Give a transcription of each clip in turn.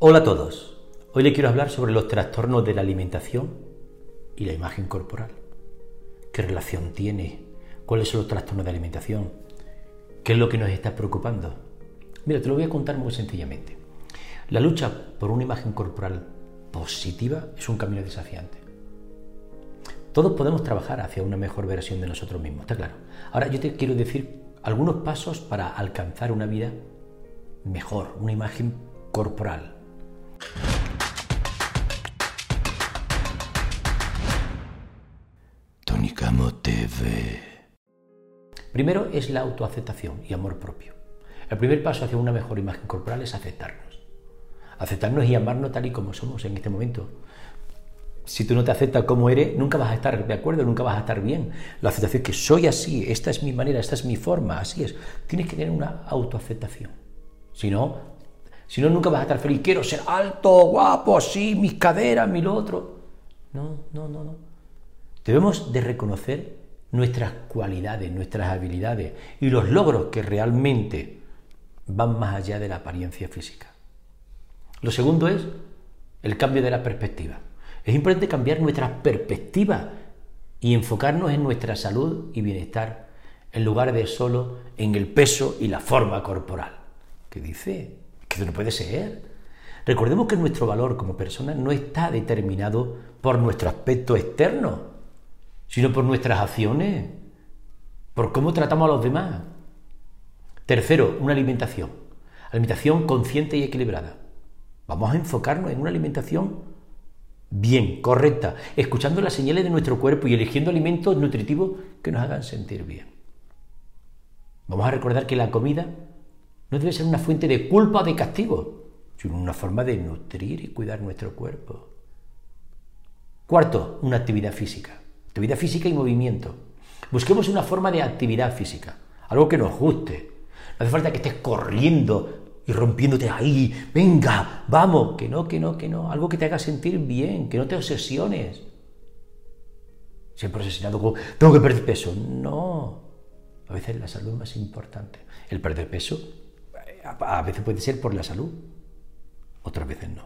Hola a todos. Hoy le quiero hablar sobre los trastornos de la alimentación y la imagen corporal. ¿Qué relación tiene? ¿Cuáles son los trastornos de alimentación? ¿Qué es lo que nos está preocupando? Mira, te lo voy a contar muy sencillamente. La lucha por una imagen corporal positiva es un camino desafiante. Todos podemos trabajar hacia una mejor versión de nosotros mismos, está claro. Ahora yo te quiero decir algunos pasos para alcanzar una vida mejor, una imagen corporal. TV. Primero es la autoaceptación y amor propio. El primer paso hacia una mejor imagen corporal es aceptarnos. Aceptarnos y amarnos tal y como somos en este momento. Si tú no te aceptas como eres, nunca vas a estar de acuerdo, nunca vas a estar bien. La aceptación es que soy así, esta es mi manera, esta es mi forma, así es. Tienes que tener una autoaceptación. Si no, si no nunca vas a estar feliz. Quiero ser alto, guapo, sí, mis caderas, mi lo otro. No, no, no, no. Debemos de reconocer nuestras cualidades, nuestras habilidades y los logros que realmente van más allá de la apariencia física. Lo segundo es el cambio de la perspectiva. Es importante cambiar nuestra perspectiva y enfocarnos en nuestra salud y bienestar en lugar de solo en el peso y la forma corporal. ¿Qué dice? Que no puede ser. Recordemos que nuestro valor como persona no está determinado por nuestro aspecto externo, sino por nuestras acciones, por cómo tratamos a los demás. Tercero, una alimentación. Alimentación consciente y equilibrada. Vamos a enfocarnos en una alimentación bien, correcta, escuchando las señales de nuestro cuerpo y eligiendo alimentos nutritivos que nos hagan sentir bien. Vamos a recordar que la comida no debe ser una fuente de culpa o de castigo, sino una forma de nutrir y cuidar nuestro cuerpo. Cuarto, una actividad física. Actividad física y movimiento. Busquemos una forma de actividad física, algo que nos guste. No hace falta que estés corriendo y rompiéndote ahí, venga, vamos, que no, que no, que no, algo que te haga sentir bien, que no te obsesiones. Siempre obsesionado con, tengo que perder peso. No, a veces la salud es más importante. El perder peso a veces puede ser por la salud, otras veces no.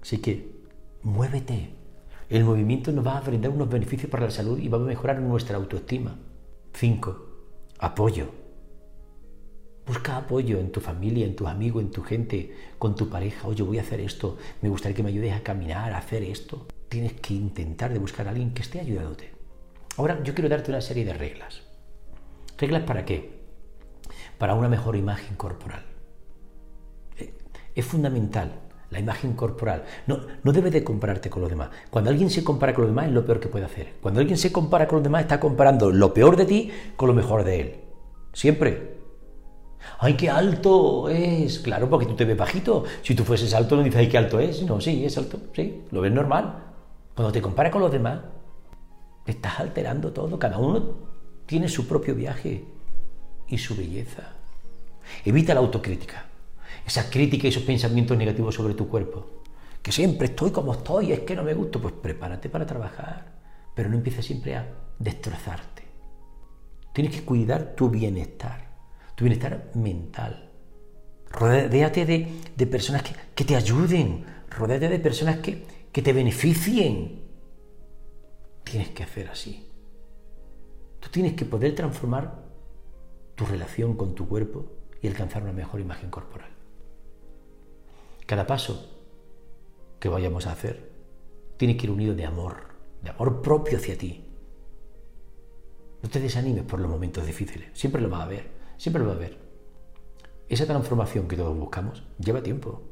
Así que muévete. El movimiento nos va a brindar unos beneficios para la salud y va a mejorar nuestra autoestima. Cinco, Apoyo. Busca apoyo en tu familia, en tus amigos, en tu gente, con tu pareja. Oye, voy a hacer esto, me gustaría que me ayudes a caminar, a hacer esto. Tienes que intentar de buscar a alguien que esté ayudándote. Ahora yo quiero darte una serie de reglas. ¿Reglas para qué? Para una mejor imagen corporal. Eh, es fundamental la imagen corporal. No, no debes de compararte con los demás. Cuando alguien se compara con los demás es lo peor que puede hacer. Cuando alguien se compara con los demás está comparando lo peor de ti con lo mejor de él. Siempre. ¡Ay, qué alto es! Claro, porque tú te ves bajito. Si tú fueses alto, no dices, ¡ay, qué alto es! No, sí, es alto, sí, lo ves normal. Cuando te comparas con los demás, estás alterando todo. Cada uno tiene su propio viaje y su belleza. Evita la autocrítica. Esa crítica y esos pensamientos negativos sobre tu cuerpo. Que siempre estoy como estoy, es que no me gusto. Pues prepárate para trabajar. Pero no empieces siempre a destrozarte. Tienes que cuidar tu bienestar tu bienestar mental. Rodéate de, personas que, te ayuden, rodéate de personas que, que te beneficien. Tienes que hacer así. Tú tienes que poder transformar tu relación con tu cuerpo y alcanzar una mejor imagen corporal. Cada paso que vayamos a hacer tiene que ir unido de amor, de amor propio hacia ti. No te desanimes por los momentos difíciles, siempre lo va a haber. Siempre lo va a haber. Esa transformación que todos buscamos lleva tiempo.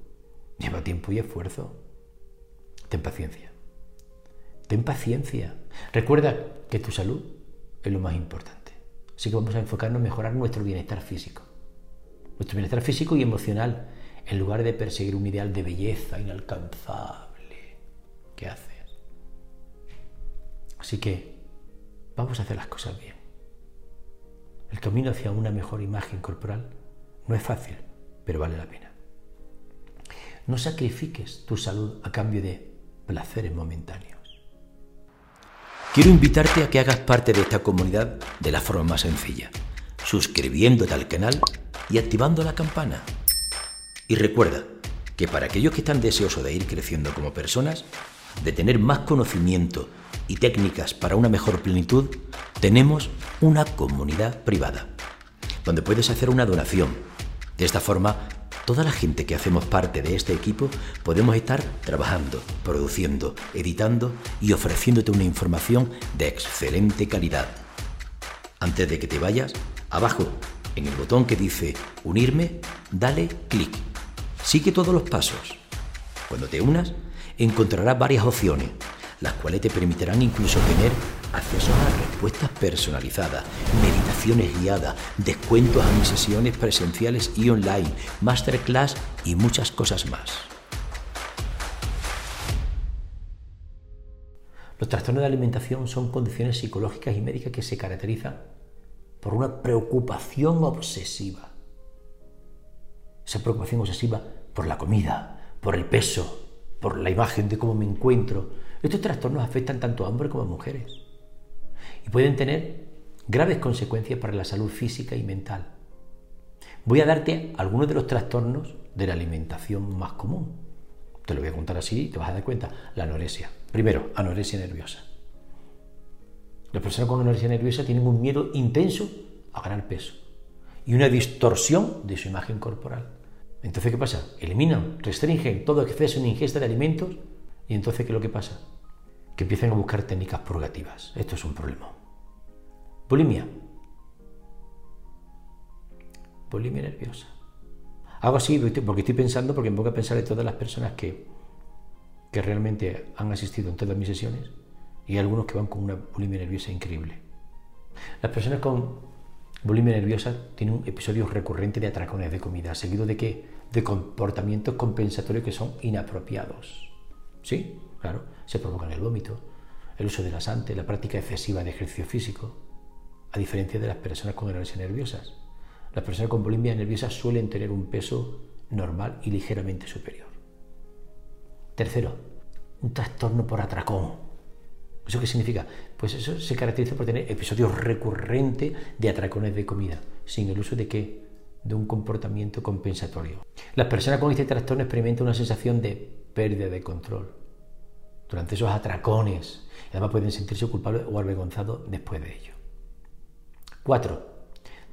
Lleva tiempo y esfuerzo. Ten paciencia. Ten paciencia. Recuerda que tu salud es lo más importante. Así que vamos a enfocarnos en mejorar nuestro bienestar físico. Nuestro bienestar físico y emocional, en lugar de perseguir un ideal de belleza inalcanzable. ¿Qué haces? Así que vamos a hacer las cosas bien. El camino hacia una mejor imagen corporal no es fácil, pero vale la pena. No sacrifiques tu salud a cambio de placeres momentáneos. Quiero invitarte a que hagas parte de esta comunidad de la forma más sencilla, suscribiéndote al canal y activando la campana. Y recuerda, que para aquellos que están deseosos de ir creciendo como personas, de tener más conocimiento y técnicas para una mejor plenitud, tenemos una comunidad privada, donde puedes hacer una donación. De esta forma, toda la gente que hacemos parte de este equipo podemos estar trabajando, produciendo, editando y ofreciéndote una información de excelente calidad. Antes de que te vayas, abajo, en el botón que dice Unirme, dale clic. Sigue todos los pasos. Cuando te unas, encontrarás varias opciones, las cuales te permitirán incluso tener acceso a respuestas personalizadas, meditaciones guiadas, descuentos a mis sesiones presenciales y online, masterclass y muchas cosas más. Los trastornos de alimentación son condiciones psicológicas y médicas que se caracterizan por una preocupación obsesiva. Esa preocupación obsesiva por la comida, por el peso, por la imagen de cómo me encuentro. Estos trastornos afectan tanto a hombres como a mujeres y pueden tener graves consecuencias para la salud física y mental. Voy a darte algunos de los trastornos de la alimentación más común. Te lo voy a contar así y te vas a dar cuenta. La anorexia. Primero, anorexia nerviosa. Las personas con anorexia nerviosa tienen un miedo intenso a ganar peso y una distorsión de su imagen corporal. Entonces, ¿qué pasa? Eliminan, restringen todo exceso en ingesta de alimentos y entonces, ¿qué es lo que pasa? Que empiezan a buscar técnicas purgativas. Esto es un problema. Bulimia. Bulimia nerviosa. Hago así porque estoy pensando, porque me pongo a pensar en todas las personas que, que realmente han asistido en todas mis sesiones y algunos que van con una bulimia nerviosa increíble. Las personas con bulimia nerviosa tiene un episodio recurrente de atracones de comida, seguido de qué? De comportamientos compensatorios que son inapropiados. ¿Sí? Claro, se provocan el vómito, el uso de laxante, la práctica excesiva de ejercicio físico, a diferencia de las personas con anorexia nerviosas. Las personas con bulimia nerviosa suelen tener un peso normal y ligeramente superior. Tercero, un trastorno por atracón. ¿Eso qué significa? Pues eso se caracteriza por tener episodios recurrentes de atracones de comida, sin el uso de qué? De un comportamiento compensatorio. Las personas con este trastorno experimentan una sensación de pérdida de control durante esos atracones. Además pueden sentirse culpables o avergonzados después de ello. 4.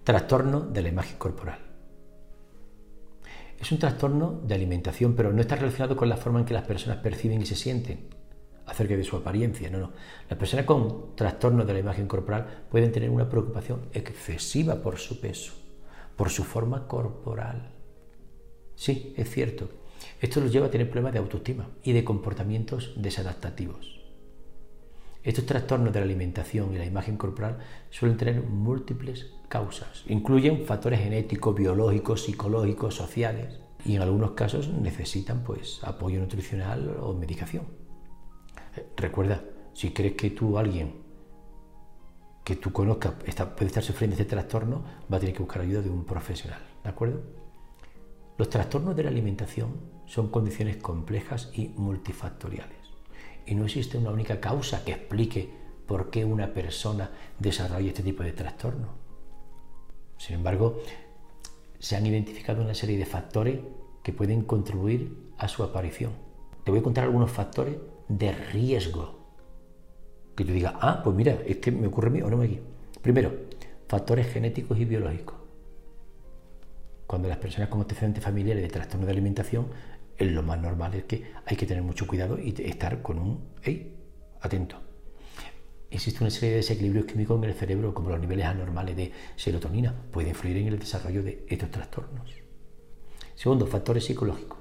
Trastorno de la imagen corporal. Es un trastorno de alimentación, pero no está relacionado con la forma en que las personas perciben y se sienten acerca de su apariencia. No, no. Las personas con trastornos de la imagen corporal pueden tener una preocupación excesiva por su peso, por su forma corporal. Sí, es cierto. Esto los lleva a tener problemas de autoestima y de comportamientos desadaptativos. Estos trastornos de la alimentación y la imagen corporal suelen tener múltiples causas. Incluyen factores genéticos, biológicos, psicológicos, sociales y en algunos casos necesitan pues apoyo nutricional o medicación. Recuerda, si crees que tú, alguien que tú conozcas, puede estar sufriendo este trastorno, va a tener que buscar ayuda de un profesional. ¿De acuerdo? Los trastornos de la alimentación son condiciones complejas y multifactoriales. Y no existe una única causa que explique por qué una persona desarrolla este tipo de trastorno. Sin embargo, se han identificado una serie de factores que pueden contribuir a su aparición. Te voy a contar algunos factores de riesgo. Que tú digas, ah, pues mira, este me ocurre a mí o no me. Primero, factores genéticos y biológicos. Cuando las personas con antecedentes familiares de trastorno de alimentación, lo más normal es que hay que tener mucho cuidado y estar con un, hey, atento. Existe una serie de desequilibrios químicos en el cerebro, como los niveles anormales de serotonina, puede influir en el desarrollo de estos trastornos. Segundo, factores psicológicos.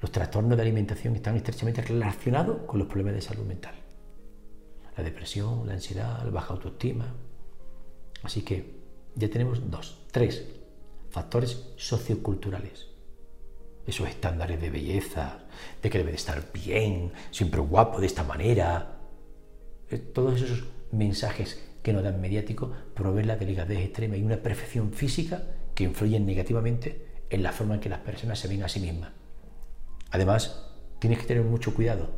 Los trastornos de alimentación están estrechamente relacionados con los problemas de salud mental. La depresión, la ansiedad, la baja autoestima. Así que ya tenemos dos, tres factores socioculturales. Esos estándares de belleza, de que debe de estar bien, siempre guapo de esta manera. Eh, todos esos mensajes que nos dan mediáticos proveen la delicadez extrema y una perfección física que influyen negativamente en la forma en que las personas se ven a sí mismas. Además, tienes que tener mucho cuidado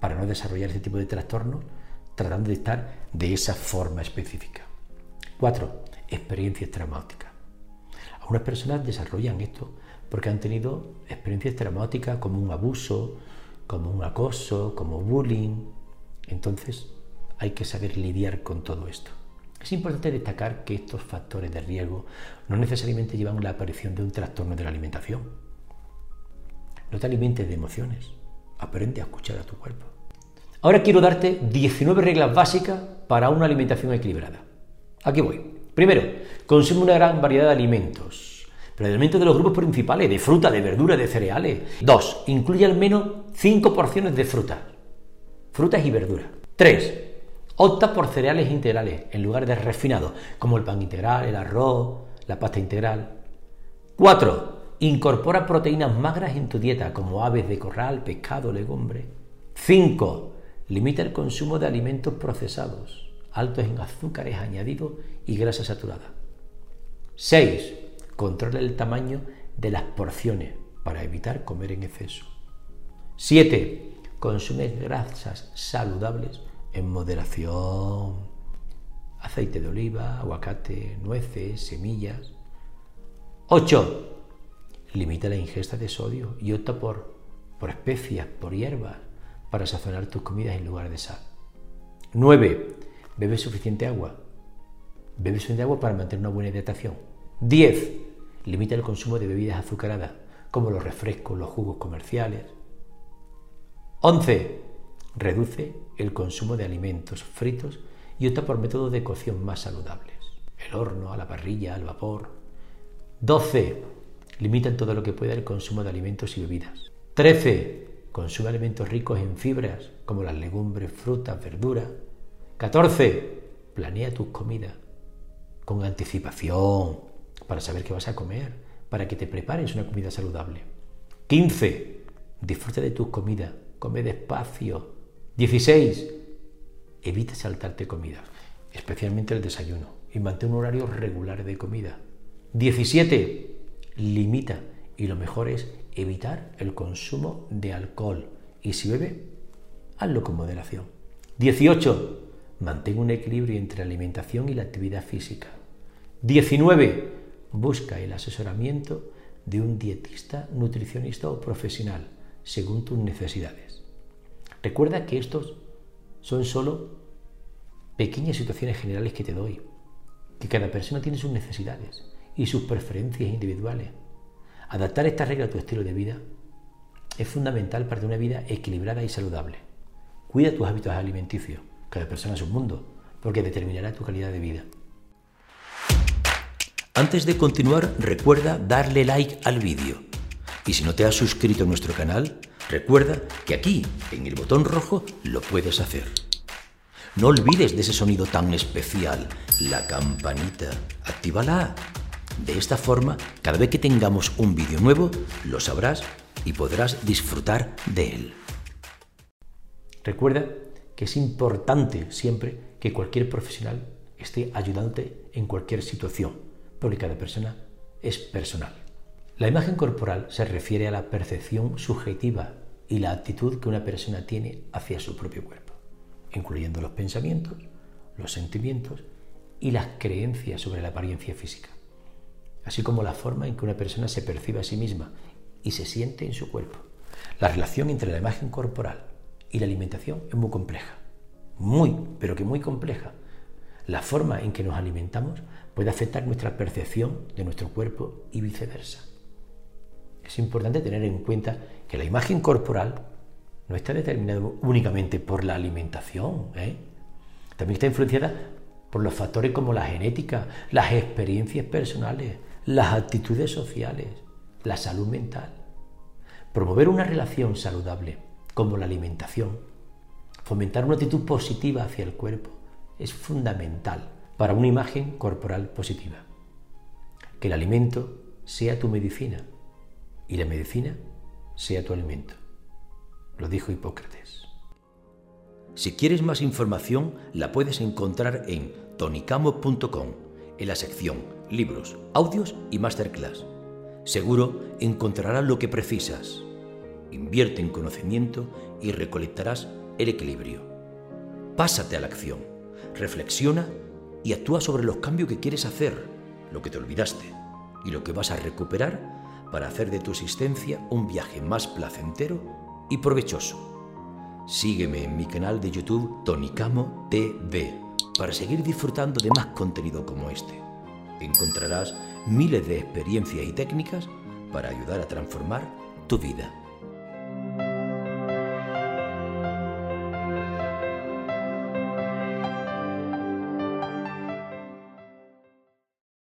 para no desarrollar ese tipo de trastornos tratando de estar de esa forma específica. Cuatro, experiencias traumáticas. Algunas personas desarrollan esto porque han tenido experiencias traumáticas como un abuso, como un acoso, como bullying. Entonces hay que saber lidiar con todo esto. Es importante destacar que estos factores de riesgo no necesariamente llevan a la aparición de un trastorno de la alimentación. No te alimentes de emociones, aprende a escuchar a tu cuerpo. Ahora quiero darte 19 reglas básicas para una alimentación equilibrada. Aquí voy. Primero, consume una gran variedad de alimentos, pero alimentos de los grupos principales, de fruta, de verdura, de cereales. Dos, incluye al menos 5 porciones de frutas, frutas y verduras. Tres, opta por cereales integrales en lugar de refinados, como el pan integral, el arroz, la pasta integral. Cuatro, incorpora proteínas magras en tu dieta, como aves de corral, pescado, legumbres. Cinco, limita el consumo de alimentos procesados altos en azúcares añadidos y grasa saturada. 6. Controla el tamaño de las porciones para evitar comer en exceso. 7. Consume grasas saludables en moderación. Aceite de oliva, aguacate, nueces, semillas. 8. Limita la ingesta de sodio y opta por, por especias, por hierbas, para sazonar tus comidas en lugar de sal. 9. Bebe suficiente agua. Bebe suficiente agua para mantener una buena hidratación. 10. Limita el consumo de bebidas azucaradas, como los refrescos, los jugos comerciales. 11. Reduce el consumo de alimentos fritos y opta por métodos de cocción más saludables. El horno, a la parrilla, al vapor. 12. Limita en todo lo que pueda el consumo de alimentos y bebidas. 13. Consume alimentos ricos en fibras, como las legumbres, frutas, verduras. 14. Planea tus comidas con anticipación para saber qué vas a comer, para que te prepares una comida saludable. 15. Disfruta de tus comidas, come despacio. 16. Evita saltarte comidas, especialmente el desayuno, y mantén un horario regular de comida. 17. Limita, y lo mejor es evitar el consumo de alcohol. Y si bebe, hazlo con moderación. 18 Mantén un equilibrio entre alimentación y la actividad física. 19. Busca el asesoramiento de un dietista, nutricionista o profesional según tus necesidades. Recuerda que estos son solo pequeñas situaciones generales que te doy, que cada persona tiene sus necesidades y sus preferencias individuales. Adaptar esta regla a tu estilo de vida es fundamental para una vida equilibrada y saludable. Cuida tus hábitos alimenticios cada persona es un mundo, porque determinará tu calidad de vida. Antes de continuar, recuerda darle like al vídeo. Y si no te has suscrito a nuestro canal, recuerda que aquí, en el botón rojo, lo puedes hacer. No olvides de ese sonido tan especial, la campanita. Actívala. De esta forma, cada vez que tengamos un vídeo nuevo, lo sabrás y podrás disfrutar de él. Recuerda que es importante siempre que cualquier profesional esté ayudante en cualquier situación, porque cada persona es personal. La imagen corporal se refiere a la percepción subjetiva y la actitud que una persona tiene hacia su propio cuerpo, incluyendo los pensamientos, los sentimientos y las creencias sobre la apariencia física, así como la forma en que una persona se percibe a sí misma y se siente en su cuerpo. La relación entre la imagen corporal y la alimentación es muy compleja, muy, pero que muy compleja. La forma en que nos alimentamos puede afectar nuestra percepción de nuestro cuerpo y viceversa. Es importante tener en cuenta que la imagen corporal no está determinada únicamente por la alimentación, ¿eh? también está influenciada por los factores como la genética, las experiencias personales, las actitudes sociales, la salud mental. Promover una relación saludable como la alimentación. Fomentar una actitud positiva hacia el cuerpo es fundamental para una imagen corporal positiva. Que el alimento sea tu medicina y la medicina sea tu alimento. Lo dijo Hipócrates. Si quieres más información, la puedes encontrar en tonicamo.com, en la sección libros, audios y masterclass. Seguro encontrarás lo que precisas. Invierte en conocimiento y recolectarás el equilibrio. Pásate a la acción, reflexiona y actúa sobre los cambios que quieres hacer, lo que te olvidaste y lo que vas a recuperar para hacer de tu existencia un viaje más placentero y provechoso. Sígueme en mi canal de YouTube Tonicamo TV para seguir disfrutando de más contenido como este encontrarás miles de experiencias y técnicas para ayudar a transformar tu vida.